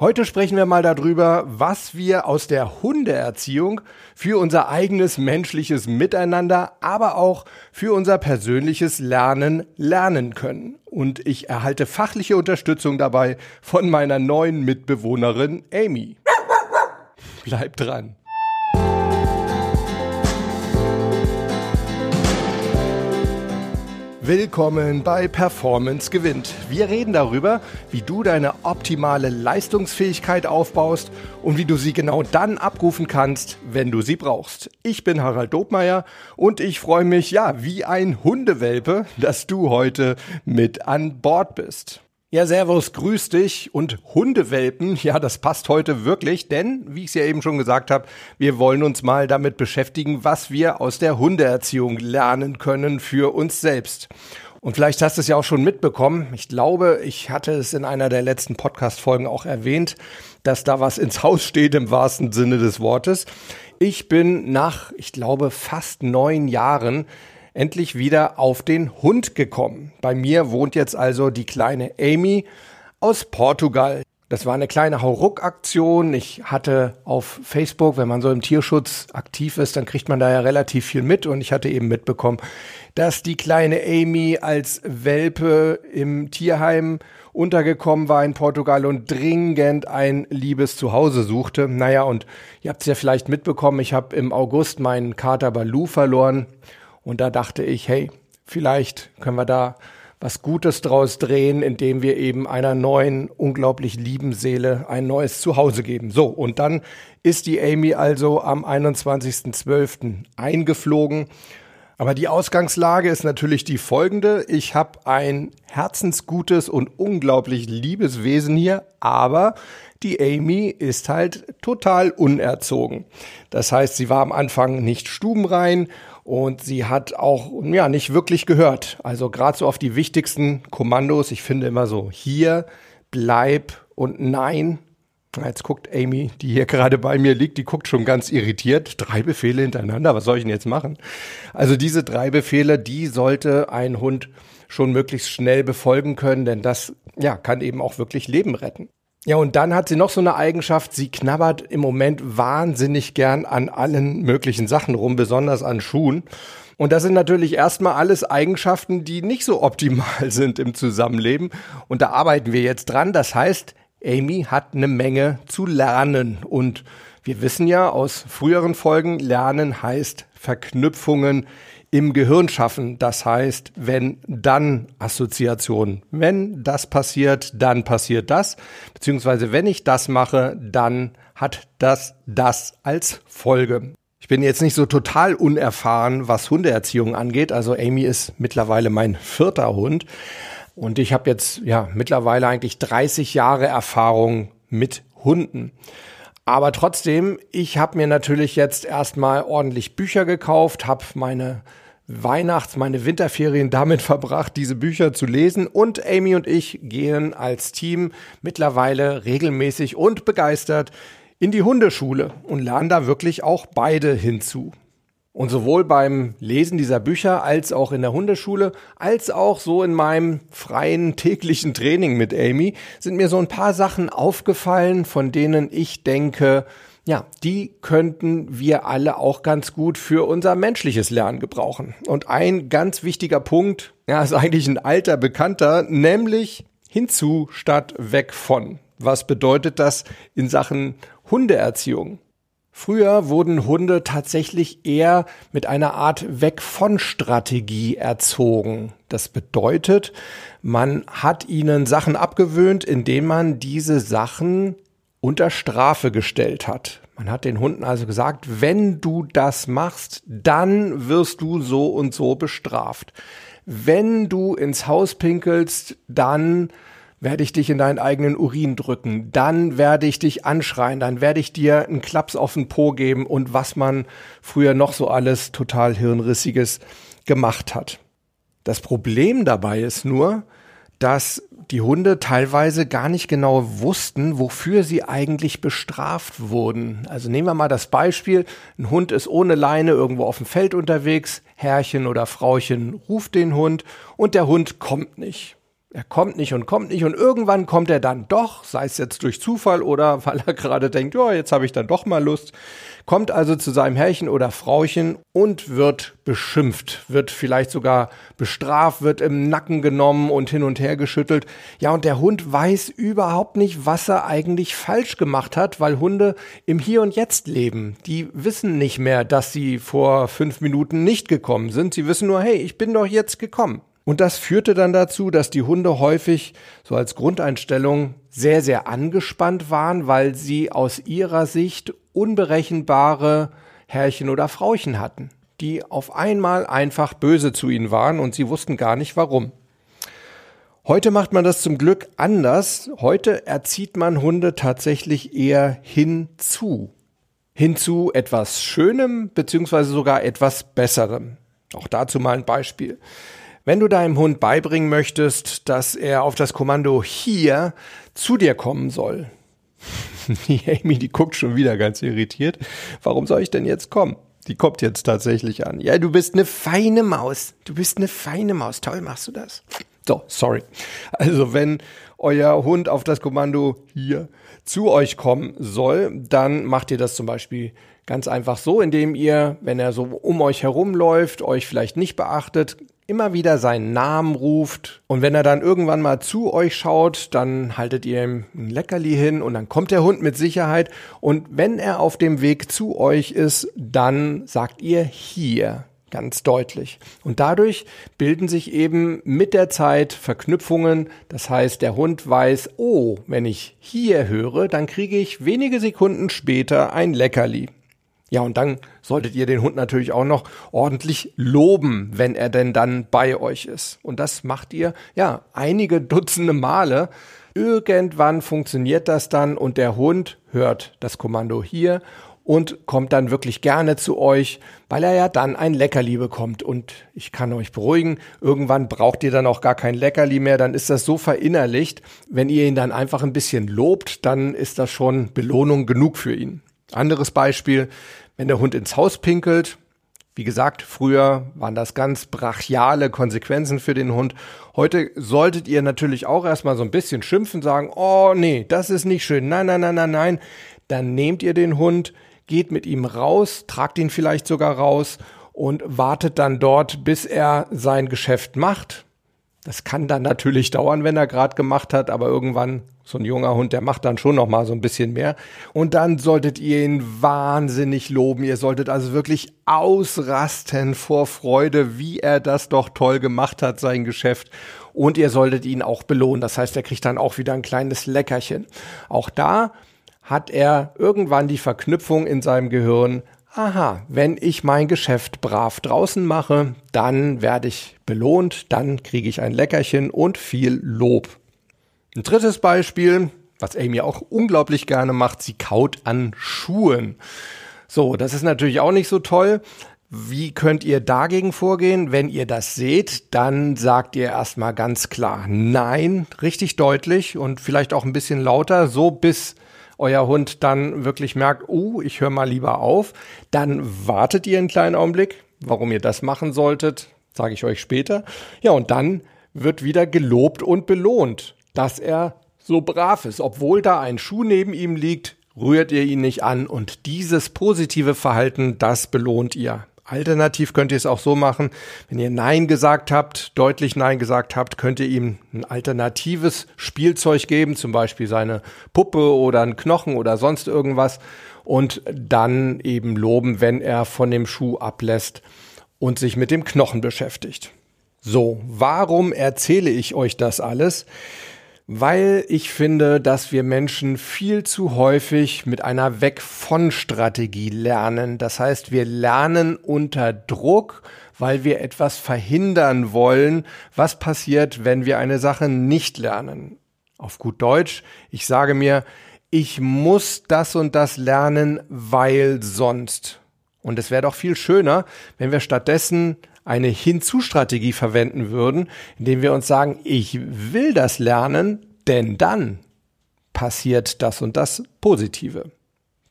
Heute sprechen wir mal darüber, was wir aus der Hundeerziehung für unser eigenes menschliches Miteinander, aber auch für unser persönliches Lernen lernen können. Und ich erhalte fachliche Unterstützung dabei von meiner neuen Mitbewohnerin Amy. Bleib dran. Willkommen bei Performance gewinnt. Wir reden darüber, wie du deine optimale Leistungsfähigkeit aufbaust und wie du sie genau dann abrufen kannst, wenn du sie brauchst. Ich bin Harald Dobmeier und ich freue mich, ja, wie ein Hundewelpe, dass du heute mit an Bord bist. Ja, Servus, grüß dich und Hundewelpen, ja, das passt heute wirklich, denn, wie ich es ja eben schon gesagt habe, wir wollen uns mal damit beschäftigen, was wir aus der Hundeerziehung lernen können für uns selbst. Und vielleicht hast du es ja auch schon mitbekommen. Ich glaube, ich hatte es in einer der letzten Podcast-Folgen auch erwähnt, dass da was ins Haus steht im wahrsten Sinne des Wortes. Ich bin nach, ich glaube, fast neun Jahren endlich wieder auf den Hund gekommen. Bei mir wohnt jetzt also die kleine Amy aus Portugal. Das war eine kleine Hauruck-Aktion. Ich hatte auf Facebook, wenn man so im Tierschutz aktiv ist, dann kriegt man da ja relativ viel mit. Und ich hatte eben mitbekommen, dass die kleine Amy als Welpe im Tierheim untergekommen war in Portugal und dringend ein liebes Zuhause suchte. Naja, und ihr habt es ja vielleicht mitbekommen, ich habe im August meinen Kater Balu verloren. Und da dachte ich, hey, vielleicht können wir da was Gutes draus drehen, indem wir eben einer neuen, unglaublich lieben Seele ein neues Zuhause geben. So, und dann ist die Amy also am 21.12. eingeflogen. Aber die Ausgangslage ist natürlich die folgende. Ich habe ein herzensgutes und unglaublich liebes Wesen hier, aber die Amy ist halt total unerzogen. Das heißt, sie war am Anfang nicht stubenrein und sie hat auch ja nicht wirklich gehört. Also gerade so auf die wichtigsten Kommandos. Ich finde immer so hier, bleib und nein. Jetzt guckt Amy, die hier gerade bei mir liegt, die guckt schon ganz irritiert. Drei Befehle hintereinander, was soll ich denn jetzt machen? Also diese drei Befehle, die sollte ein Hund schon möglichst schnell befolgen können, denn das ja, kann eben auch wirklich Leben retten. Ja, und dann hat sie noch so eine Eigenschaft, sie knabbert im Moment wahnsinnig gern an allen möglichen Sachen rum, besonders an Schuhen. Und das sind natürlich erstmal alles Eigenschaften, die nicht so optimal sind im Zusammenleben. Und da arbeiten wir jetzt dran. Das heißt, Amy hat eine Menge zu lernen. Und wir wissen ja aus früheren Folgen, lernen heißt Verknüpfungen im Gehirn schaffen. Das heißt, wenn dann Assoziation. Wenn das passiert, dann passiert das. Beziehungsweise wenn ich das mache, dann hat das das als Folge. Ich bin jetzt nicht so total unerfahren, was Hundeerziehung angeht. Also Amy ist mittlerweile mein vierter Hund. Und ich habe jetzt ja mittlerweile eigentlich 30 Jahre Erfahrung mit Hunden. Aber trotzdem, ich habe mir natürlich jetzt erstmal ordentlich Bücher gekauft, habe meine Weihnachts-, meine Winterferien damit verbracht, diese Bücher zu lesen. Und Amy und ich gehen als Team mittlerweile regelmäßig und begeistert in die Hundeschule und lernen da wirklich auch beide hinzu. Und sowohl beim Lesen dieser Bücher als auch in der Hundeschule, als auch so in meinem freien täglichen Training mit Amy, sind mir so ein paar Sachen aufgefallen, von denen ich denke, ja, die könnten wir alle auch ganz gut für unser menschliches Lernen gebrauchen. Und ein ganz wichtiger Punkt, ja, ist eigentlich ein alter Bekannter, nämlich hinzu statt weg von. Was bedeutet das in Sachen Hundeerziehung? Früher wurden Hunde tatsächlich eher mit einer Art Weg von Strategie erzogen. Das bedeutet, man hat ihnen Sachen abgewöhnt, indem man diese Sachen unter Strafe gestellt hat. Man hat den Hunden also gesagt, wenn du das machst, dann wirst du so und so bestraft. Wenn du ins Haus pinkelst, dann werde ich dich in deinen eigenen Urin drücken, dann werde ich dich anschreien, dann werde ich dir einen Klaps auf den Po geben und was man früher noch so alles total hirnrissiges gemacht hat. Das Problem dabei ist nur, dass die Hunde teilweise gar nicht genau wussten, wofür sie eigentlich bestraft wurden. Also nehmen wir mal das Beispiel, ein Hund ist ohne Leine irgendwo auf dem Feld unterwegs, Herrchen oder Frauchen ruft den Hund und der Hund kommt nicht. Er kommt nicht und kommt nicht und irgendwann kommt er dann doch, sei es jetzt durch Zufall oder weil er gerade denkt, ja, jetzt habe ich dann doch mal Lust, kommt also zu seinem Herrchen oder Frauchen und wird beschimpft, wird vielleicht sogar bestraft, wird im Nacken genommen und hin und her geschüttelt. Ja, und der Hund weiß überhaupt nicht, was er eigentlich falsch gemacht hat, weil Hunde im Hier und Jetzt leben. Die wissen nicht mehr, dass sie vor fünf Minuten nicht gekommen sind. Sie wissen nur, hey, ich bin doch jetzt gekommen. Und das führte dann dazu, dass die Hunde häufig so als Grundeinstellung sehr, sehr angespannt waren, weil sie aus ihrer Sicht unberechenbare Herrchen oder Frauchen hatten, die auf einmal einfach böse zu ihnen waren und sie wussten gar nicht warum. Heute macht man das zum Glück anders. Heute erzieht man Hunde tatsächlich eher hinzu. Hinzu etwas Schönem beziehungsweise sogar etwas Besserem. Auch dazu mal ein Beispiel. Wenn du deinem Hund beibringen möchtest, dass er auf das Kommando hier zu dir kommen soll. Die Amy, die guckt schon wieder ganz irritiert. Warum soll ich denn jetzt kommen? Die kommt jetzt tatsächlich an. Ja, du bist eine feine Maus. Du bist eine feine Maus. Toll machst du das. So, sorry. Also wenn euer Hund auf das Kommando hier zu euch kommen soll, dann macht ihr das zum Beispiel ganz einfach so, indem ihr, wenn er so um euch herumläuft, euch vielleicht nicht beachtet, immer wieder seinen Namen ruft und wenn er dann irgendwann mal zu euch schaut, dann haltet ihr ihm ein Leckerli hin und dann kommt der Hund mit Sicherheit und wenn er auf dem Weg zu euch ist, dann sagt ihr hier ganz deutlich. Und dadurch bilden sich eben mit der Zeit Verknüpfungen. Das heißt, der Hund weiß, oh, wenn ich hier höre, dann kriege ich wenige Sekunden später ein Leckerli. Ja, und dann solltet ihr den Hund natürlich auch noch ordentlich loben, wenn er denn dann bei euch ist. Und das macht ihr, ja, einige Dutzende Male. Irgendwann funktioniert das dann und der Hund hört das Kommando hier und kommt dann wirklich gerne zu euch, weil er ja dann ein Leckerli bekommt. Und ich kann euch beruhigen, irgendwann braucht ihr dann auch gar kein Leckerli mehr, dann ist das so verinnerlicht. Wenn ihr ihn dann einfach ein bisschen lobt, dann ist das schon Belohnung genug für ihn. Anderes Beispiel, wenn der Hund ins Haus pinkelt. Wie gesagt, früher waren das ganz brachiale Konsequenzen für den Hund. Heute solltet ihr natürlich auch erstmal so ein bisschen schimpfen, sagen, oh nee, das ist nicht schön, nein, nein, nein, nein, nein. Dann nehmt ihr den Hund, geht mit ihm raus, tragt ihn vielleicht sogar raus und wartet dann dort, bis er sein Geschäft macht. Das kann dann natürlich dauern, wenn er gerade gemacht hat, aber irgendwann so ein junger Hund, der macht dann schon noch mal so ein bisschen mehr und dann solltet ihr ihn wahnsinnig loben. Ihr solltet also wirklich ausrasten vor Freude, wie er das doch toll gemacht hat sein Geschäft und ihr solltet ihn auch belohnen. Das heißt, er kriegt dann auch wieder ein kleines Leckerchen. Auch da hat er irgendwann die Verknüpfung in seinem Gehirn, aha, wenn ich mein Geschäft brav draußen mache, dann werde ich belohnt, dann kriege ich ein Leckerchen und viel Lob. Ein drittes Beispiel, was Amy auch unglaublich gerne macht, sie kaut an Schuhen. So, das ist natürlich auch nicht so toll. Wie könnt ihr dagegen vorgehen? Wenn ihr das seht, dann sagt ihr erstmal ganz klar Nein, richtig deutlich und vielleicht auch ein bisschen lauter, so bis euer Hund dann wirklich merkt, oh, ich höre mal lieber auf, dann wartet ihr einen kleinen Augenblick. Warum ihr das machen solltet, sage ich euch später. Ja, und dann wird wieder gelobt und belohnt, dass er so brav ist. Obwohl da ein Schuh neben ihm liegt, rührt ihr ihn nicht an und dieses positive Verhalten, das belohnt ihr. Alternativ könnt ihr es auch so machen, wenn ihr Nein gesagt habt, deutlich Nein gesagt habt, könnt ihr ihm ein alternatives Spielzeug geben, zum Beispiel seine Puppe oder einen Knochen oder sonst irgendwas und dann eben loben, wenn er von dem Schuh ablässt und sich mit dem Knochen beschäftigt. So, warum erzähle ich euch das alles? Weil ich finde, dass wir Menschen viel zu häufig mit einer Weg von Strategie lernen. Das heißt, wir lernen unter Druck, weil wir etwas verhindern wollen. Was passiert, wenn wir eine Sache nicht lernen? Auf gut Deutsch, ich sage mir, ich muss das und das lernen, weil sonst. Und es wäre doch viel schöner, wenn wir stattdessen eine Hinzu-Strategie verwenden würden, indem wir uns sagen, ich will das lernen, denn dann passiert das und das Positive.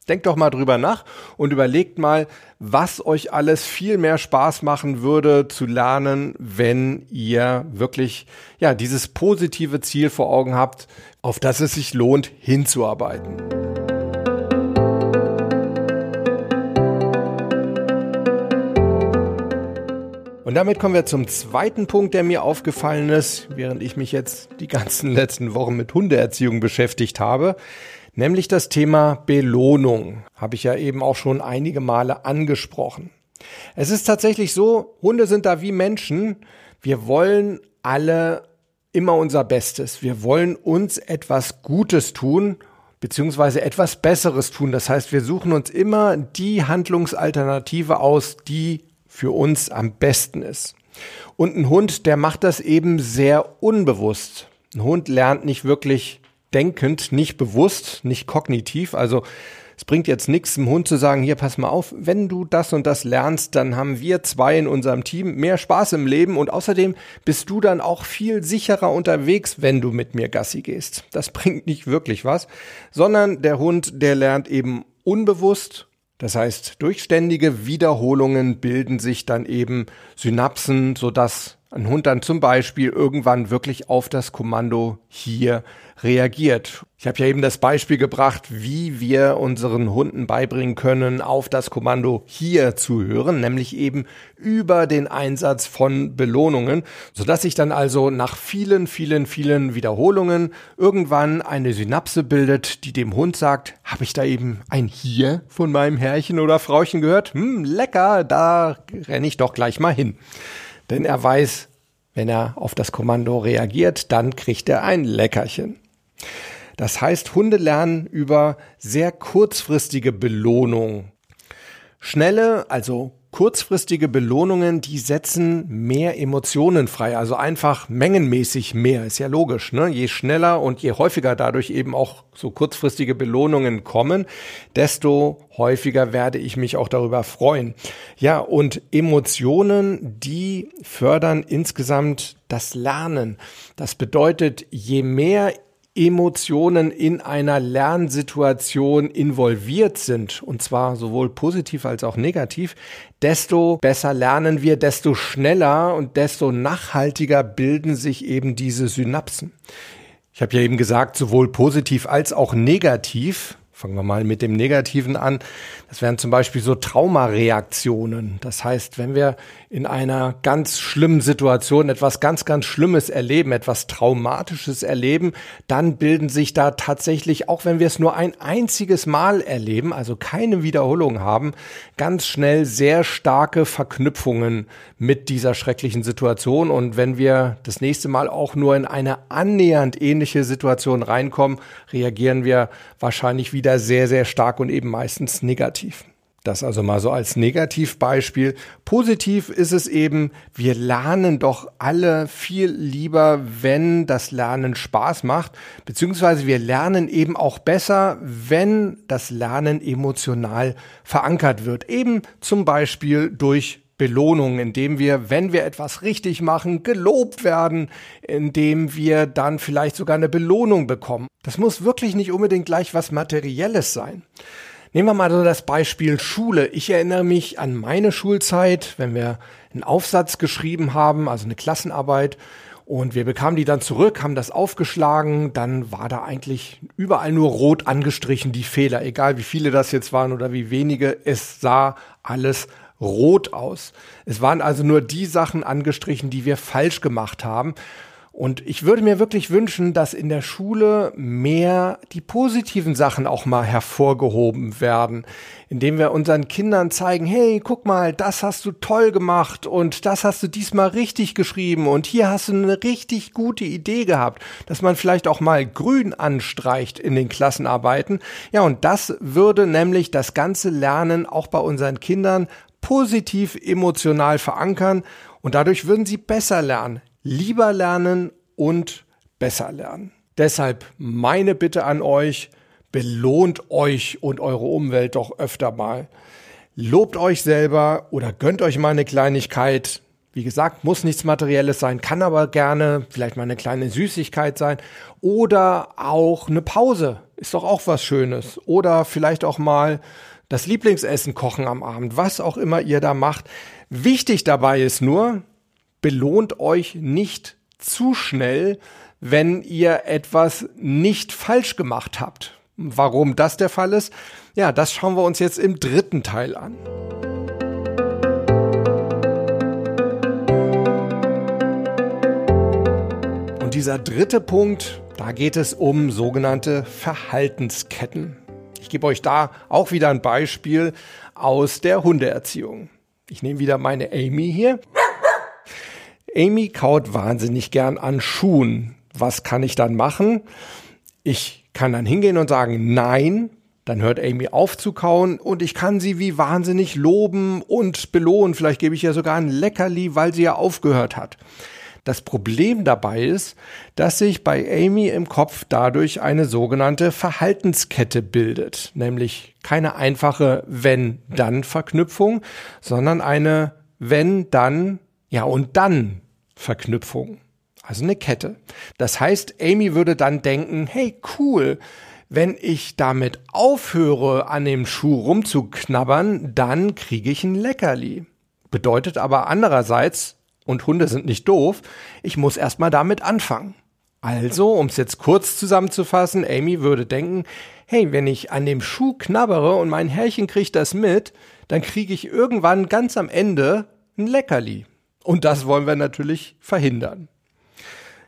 Denkt doch mal drüber nach und überlegt mal, was euch alles viel mehr Spaß machen würde zu lernen, wenn ihr wirklich ja dieses positive Ziel vor Augen habt, auf das es sich lohnt hinzuarbeiten. Und damit kommen wir zum zweiten Punkt, der mir aufgefallen ist, während ich mich jetzt die ganzen letzten Wochen mit Hundeerziehung beschäftigt habe, nämlich das Thema Belohnung. Habe ich ja eben auch schon einige Male angesprochen. Es ist tatsächlich so, Hunde sind da wie Menschen. Wir wollen alle immer unser Bestes. Wir wollen uns etwas Gutes tun beziehungsweise etwas Besseres tun. Das heißt, wir suchen uns immer die Handlungsalternative aus, die für uns am besten ist. Und ein Hund, der macht das eben sehr unbewusst. Ein Hund lernt nicht wirklich denkend, nicht bewusst, nicht kognitiv. Also es bringt jetzt nichts, dem Hund zu sagen, hier pass mal auf, wenn du das und das lernst, dann haben wir zwei in unserem Team mehr Spaß im Leben und außerdem bist du dann auch viel sicherer unterwegs, wenn du mit mir Gassi gehst. Das bringt nicht wirklich was, sondern der Hund, der lernt eben unbewusst das heißt, durch ständige Wiederholungen bilden sich dann eben Synapsen, sodass ein Hund dann zum Beispiel irgendwann wirklich auf das Kommando hier reagiert. Ich habe ja eben das Beispiel gebracht, wie wir unseren Hunden beibringen können, auf das Kommando hier zu hören, nämlich eben über den Einsatz von Belohnungen, sodass sich dann also nach vielen, vielen, vielen Wiederholungen irgendwann eine Synapse bildet, die dem Hund sagt, habe ich da eben ein hier von meinem Herrchen oder Frauchen gehört? Hm, lecker, da renne ich doch gleich mal hin. Denn er weiß, wenn er auf das Kommando reagiert, dann kriegt er ein Leckerchen. Das heißt, Hunde lernen über sehr kurzfristige Belohnung. Schnelle, also kurzfristige Belohnungen, die setzen mehr Emotionen frei, also einfach mengenmäßig mehr, ist ja logisch. Ne? Je schneller und je häufiger dadurch eben auch so kurzfristige Belohnungen kommen, desto häufiger werde ich mich auch darüber freuen. Ja, und Emotionen, die fördern insgesamt das Lernen. Das bedeutet, je mehr Emotionen in einer Lernsituation involviert sind, und zwar sowohl positiv als auch negativ, desto besser lernen wir, desto schneller und desto nachhaltiger bilden sich eben diese Synapsen. Ich habe ja eben gesagt, sowohl positiv als auch negativ Fangen wir mal mit dem Negativen an. Das wären zum Beispiel so Traumareaktionen. Das heißt, wenn wir in einer ganz schlimmen Situation etwas ganz, ganz Schlimmes erleben, etwas Traumatisches erleben, dann bilden sich da tatsächlich, auch wenn wir es nur ein einziges Mal erleben, also keine Wiederholung haben, ganz schnell sehr starke Verknüpfungen mit dieser schrecklichen Situation. Und wenn wir das nächste Mal auch nur in eine annähernd ähnliche Situation reinkommen, reagieren wir wahrscheinlich wieder wieder sehr, sehr stark und eben meistens negativ. Das also mal so als Negativbeispiel. Positiv ist es eben, wir lernen doch alle viel lieber, wenn das Lernen Spaß macht, beziehungsweise wir lernen eben auch besser, wenn das Lernen emotional verankert wird. Eben zum Beispiel durch Belohnung, indem wir, wenn wir etwas richtig machen, gelobt werden, indem wir dann vielleicht sogar eine Belohnung bekommen. Das muss wirklich nicht unbedingt gleich was Materielles sein. Nehmen wir mal so das Beispiel Schule. Ich erinnere mich an meine Schulzeit, wenn wir einen Aufsatz geschrieben haben, also eine Klassenarbeit, und wir bekamen die dann zurück, haben das aufgeschlagen, dann war da eigentlich überall nur rot angestrichen, die Fehler, egal wie viele das jetzt waren oder wie wenige, es sah alles rot aus. Es waren also nur die Sachen angestrichen, die wir falsch gemacht haben. Und ich würde mir wirklich wünschen, dass in der Schule mehr die positiven Sachen auch mal hervorgehoben werden, indem wir unseren Kindern zeigen, hey, guck mal, das hast du toll gemacht und das hast du diesmal richtig geschrieben und hier hast du eine richtig gute Idee gehabt, dass man vielleicht auch mal grün anstreicht in den Klassenarbeiten. Ja, und das würde nämlich das ganze Lernen auch bei unseren Kindern positiv emotional verankern und dadurch würden sie besser lernen, lieber lernen und besser lernen. Deshalb meine Bitte an euch, belohnt euch und eure Umwelt doch öfter mal. Lobt euch selber oder gönnt euch mal eine Kleinigkeit. Wie gesagt, muss nichts Materielles sein, kann aber gerne vielleicht mal eine kleine Süßigkeit sein oder auch eine Pause ist doch auch was Schönes. Oder vielleicht auch mal das Lieblingsessen kochen am Abend, was auch immer ihr da macht. Wichtig dabei ist nur, belohnt euch nicht zu schnell, wenn ihr etwas nicht falsch gemacht habt. Warum das der Fall ist, ja, das schauen wir uns jetzt im dritten Teil an. Und dieser dritte Punkt, da geht es um sogenannte Verhaltensketten. Ich gebe euch da auch wieder ein Beispiel aus der Hundeerziehung. Ich nehme wieder meine Amy hier. Amy kaut wahnsinnig gern an Schuhen. Was kann ich dann machen? Ich kann dann hingehen und sagen, nein, dann hört Amy auf zu kauen und ich kann sie wie wahnsinnig loben und belohnen. Vielleicht gebe ich ihr sogar ein Leckerli, weil sie ja aufgehört hat. Das Problem dabei ist, dass sich bei Amy im Kopf dadurch eine sogenannte Verhaltenskette bildet, nämlich keine einfache Wenn-Dann-Verknüpfung, sondern eine Wenn-Dann, ja und dann Verknüpfung. Also eine Kette. Das heißt, Amy würde dann denken, hey cool, wenn ich damit aufhöre, an dem Schuh rumzuknabbern, dann kriege ich ein Leckerli. Bedeutet aber andererseits, und Hunde sind nicht doof, ich muss erstmal damit anfangen. Also, um es jetzt kurz zusammenzufassen, Amy würde denken, hey, wenn ich an dem Schuh knabbere und mein Herrchen kriegt das mit, dann kriege ich irgendwann ganz am Ende ein Leckerli. Und das wollen wir natürlich verhindern.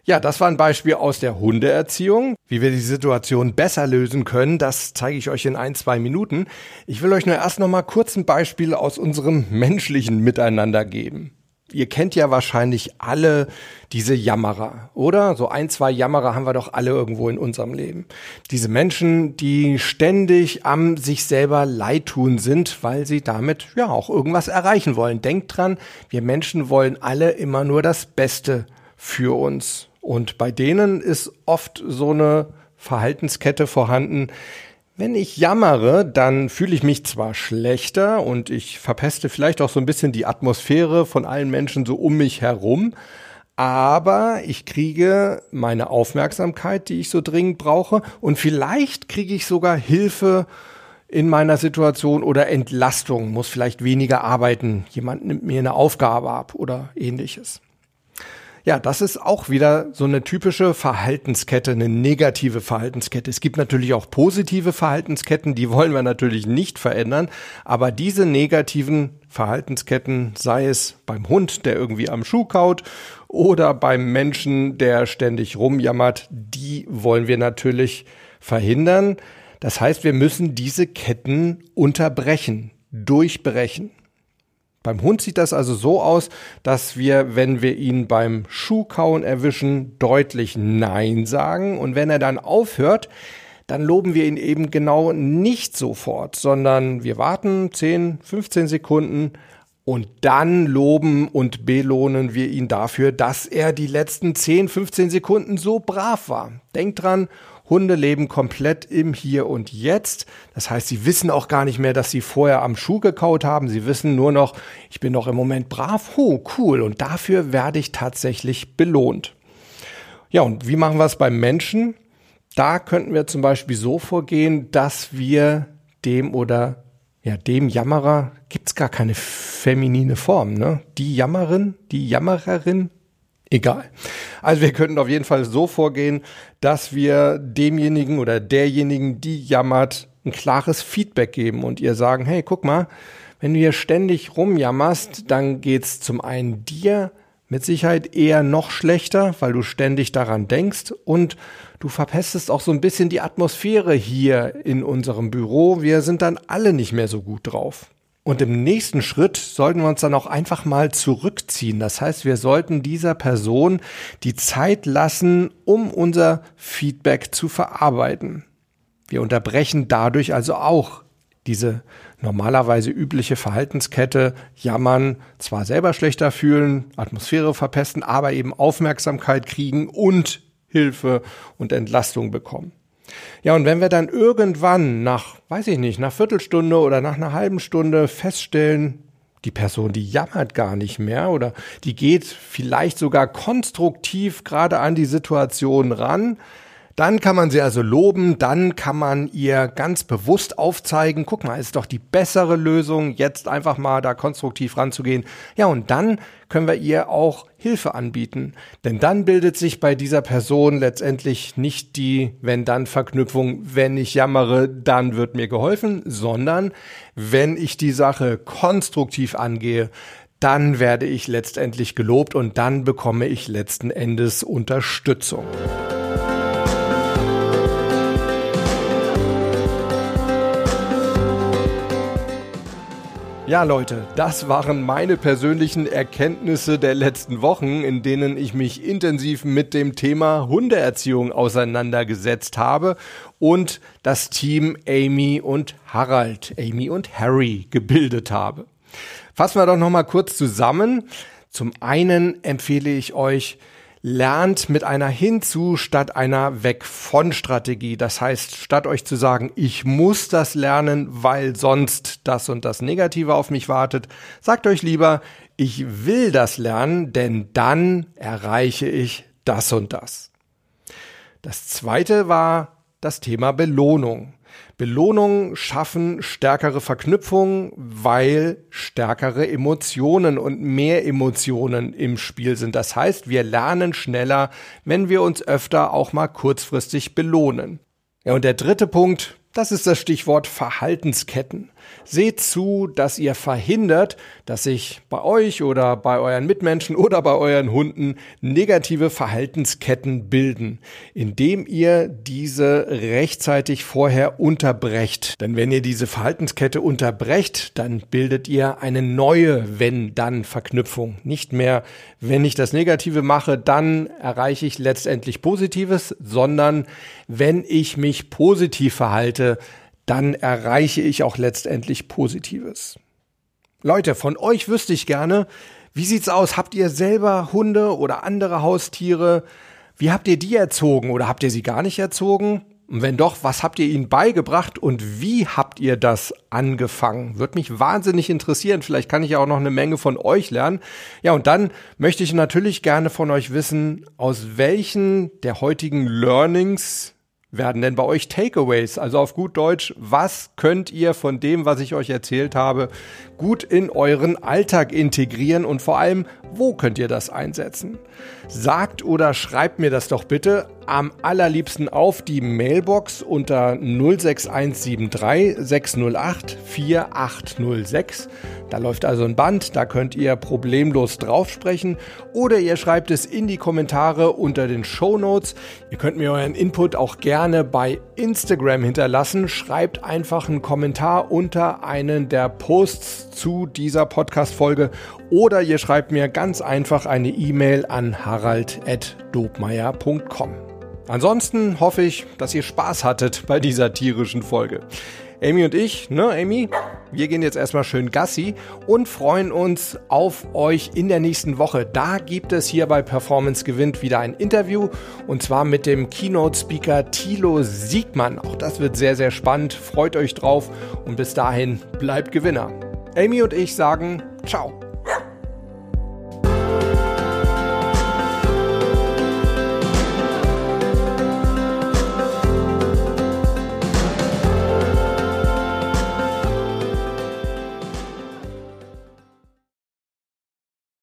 Ja, das war ein Beispiel aus der Hundeerziehung. Wie wir die Situation besser lösen können, das zeige ich euch in ein, zwei Minuten. Ich will euch nur erst noch mal kurz ein Beispiel aus unserem menschlichen Miteinander geben. Ihr kennt ja wahrscheinlich alle diese Jammerer, oder? So ein, zwei Jammerer haben wir doch alle irgendwo in unserem Leben. Diese Menschen, die ständig am sich selber leid tun sind, weil sie damit ja auch irgendwas erreichen wollen. Denkt dran, wir Menschen wollen alle immer nur das Beste für uns. Und bei denen ist oft so eine Verhaltenskette vorhanden, wenn ich jammere, dann fühle ich mich zwar schlechter und ich verpeste vielleicht auch so ein bisschen die Atmosphäre von allen Menschen so um mich herum, aber ich kriege meine Aufmerksamkeit, die ich so dringend brauche und vielleicht kriege ich sogar Hilfe in meiner Situation oder Entlastung, muss vielleicht weniger arbeiten, jemand nimmt mir eine Aufgabe ab oder ähnliches. Ja, das ist auch wieder so eine typische Verhaltenskette, eine negative Verhaltenskette. Es gibt natürlich auch positive Verhaltensketten, die wollen wir natürlich nicht verändern, aber diese negativen Verhaltensketten, sei es beim Hund, der irgendwie am Schuh kaut oder beim Menschen, der ständig rumjammert, die wollen wir natürlich verhindern. Das heißt, wir müssen diese Ketten unterbrechen, durchbrechen. Beim Hund sieht das also so aus, dass wir, wenn wir ihn beim Schuhkauen erwischen, deutlich Nein sagen. Und wenn er dann aufhört, dann loben wir ihn eben genau nicht sofort, sondern wir warten 10, 15 Sekunden und dann loben und belohnen wir ihn dafür, dass er die letzten 10, 15 Sekunden so brav war. Denkt dran, Hunde leben komplett im Hier und Jetzt. Das heißt, sie wissen auch gar nicht mehr, dass sie vorher am Schuh gekaut haben. Sie wissen nur noch, ich bin doch im Moment brav. Oh, cool. Und dafür werde ich tatsächlich belohnt. Ja, und wie machen wir es beim Menschen? Da könnten wir zum Beispiel so vorgehen, dass wir dem oder ja, dem Jammerer gibt's gar keine feminine Form, ne? Die Jammerin, die Jammererin, egal. Also wir könnten auf jeden Fall so vorgehen, dass wir demjenigen oder derjenigen, die jammert, ein klares Feedback geben und ihr sagen, hey, guck mal, wenn du hier ständig rumjammerst, dann geht's zum einen dir mit Sicherheit eher noch schlechter, weil du ständig daran denkst und du verpestest auch so ein bisschen die Atmosphäre hier in unserem Büro. Wir sind dann alle nicht mehr so gut drauf. Und im nächsten Schritt sollten wir uns dann auch einfach mal zurückziehen. Das heißt, wir sollten dieser Person die Zeit lassen, um unser Feedback zu verarbeiten. Wir unterbrechen dadurch also auch diese normalerweise übliche Verhaltenskette, jammern, zwar selber schlechter fühlen, Atmosphäre verpesten, aber eben Aufmerksamkeit kriegen und Hilfe und Entlastung bekommen. Ja, und wenn wir dann irgendwann nach, weiß ich nicht, nach Viertelstunde oder nach einer halben Stunde feststellen, die Person, die jammert gar nicht mehr oder die geht vielleicht sogar konstruktiv gerade an die Situation ran, Dann kann man sie also loben, dann kann man ihr ganz bewusst aufzeigen, guck mal, ist doch die bessere Lösung, jetzt einfach mal da konstruktiv ranzugehen. Ja, und dann können wir ihr auch Hilfe anbieten. Denn dann bildet sich bei dieser Person letztendlich nicht die Wenn-Dann-Verknüpfung, wenn ich jammere, dann wird mir geholfen, sondern wenn ich die Sache konstruktiv angehe, dann werde ich letztendlich gelobt und dann bekomme ich letzten Endes Unterstützung. Ja, Leute, das waren meine persönlichen Erkenntnisse der letzten Wochen, in denen ich mich intensiv mit dem Thema Hundeerziehung auseinandergesetzt habe und das Team Amy und Harald, Amy und Harry gebildet habe. Fassen wir doch noch mal kurz zusammen. Zum einen empfehle ich euch, lernt mit einer hinzu statt einer weg von Strategie. Das heißt, statt euch zu sagen, ich muss das lernen, weil sonst das und das Negative auf mich wartet, sagt euch lieber, ich will das lernen, denn dann erreiche ich das und das. Das zweite war das Thema Belohnung. Belohnungen schaffen stärkere Verknüpfungen, weil stärkere Emotionen und mehr Emotionen im Spiel sind. Das heißt, wir lernen schneller, wenn wir uns öfter auch mal kurzfristig belohnen. Ja, und der dritte Punkt, das ist das Stichwort Verhaltensketten. Seht zu, dass ihr verhindert, dass sich bei euch oder bei euren Mitmenschen oder bei euren Hunden negative Verhaltensketten bilden, indem ihr diese rechtzeitig vorher unterbrecht. Denn wenn ihr diese Verhaltenskette unterbrecht, dann bildet ihr eine neue Wenn-Dann-Verknüpfung. Nicht mehr, wenn ich das Negative mache, dann erreiche ich letztendlich Positives, sondern wenn ich mich positiv verhalte, dann erreiche ich auch letztendlich Positives. Leute, von euch wüsste ich gerne, wie sieht's aus? Habt ihr selber Hunde oder andere Haustiere? Wie habt ihr die erzogen oder habt ihr sie gar nicht erzogen? Und wenn doch, was habt ihr ihnen beigebracht und wie habt ihr das angefangen? Würde mich wahnsinnig interessieren. Vielleicht kann ich ja auch noch eine Menge von euch lernen. Ja, und dann möchte ich natürlich gerne von euch wissen, aus welchen der heutigen Learnings werden denn bei euch Takeaways? Also auf gut Deutsch, was könnt ihr von dem, was ich euch erzählt habe, gut in euren Alltag integrieren und vor allem, wo könnt ihr das einsetzen? Sagt oder schreibt mir das doch bitte am allerliebsten auf die Mailbox unter 06173 608 4806. Da läuft also ein Band, da könnt ihr problemlos drauf sprechen oder ihr schreibt es in die Kommentare unter den Show Notes. Ihr könnt mir euren Input auch gerne bei Instagram hinterlassen. Schreibt einfach einen Kommentar unter einen der Posts zu dieser Podcast-Folge oder ihr schreibt mir ganz einfach eine E-Mail an harald.dobmeier.com. Ansonsten hoffe ich, dass ihr Spaß hattet bei dieser tierischen Folge. Amy und ich, ne, Amy? Wir gehen jetzt erstmal schön Gassi und freuen uns auf euch in der nächsten Woche. Da gibt es hier bei Performance Gewinnt wieder ein Interview und zwar mit dem Keynote-Speaker Thilo Siegmann. Auch das wird sehr, sehr spannend. Freut euch drauf und bis dahin bleibt Gewinner. Amy und ich sagen Ciao.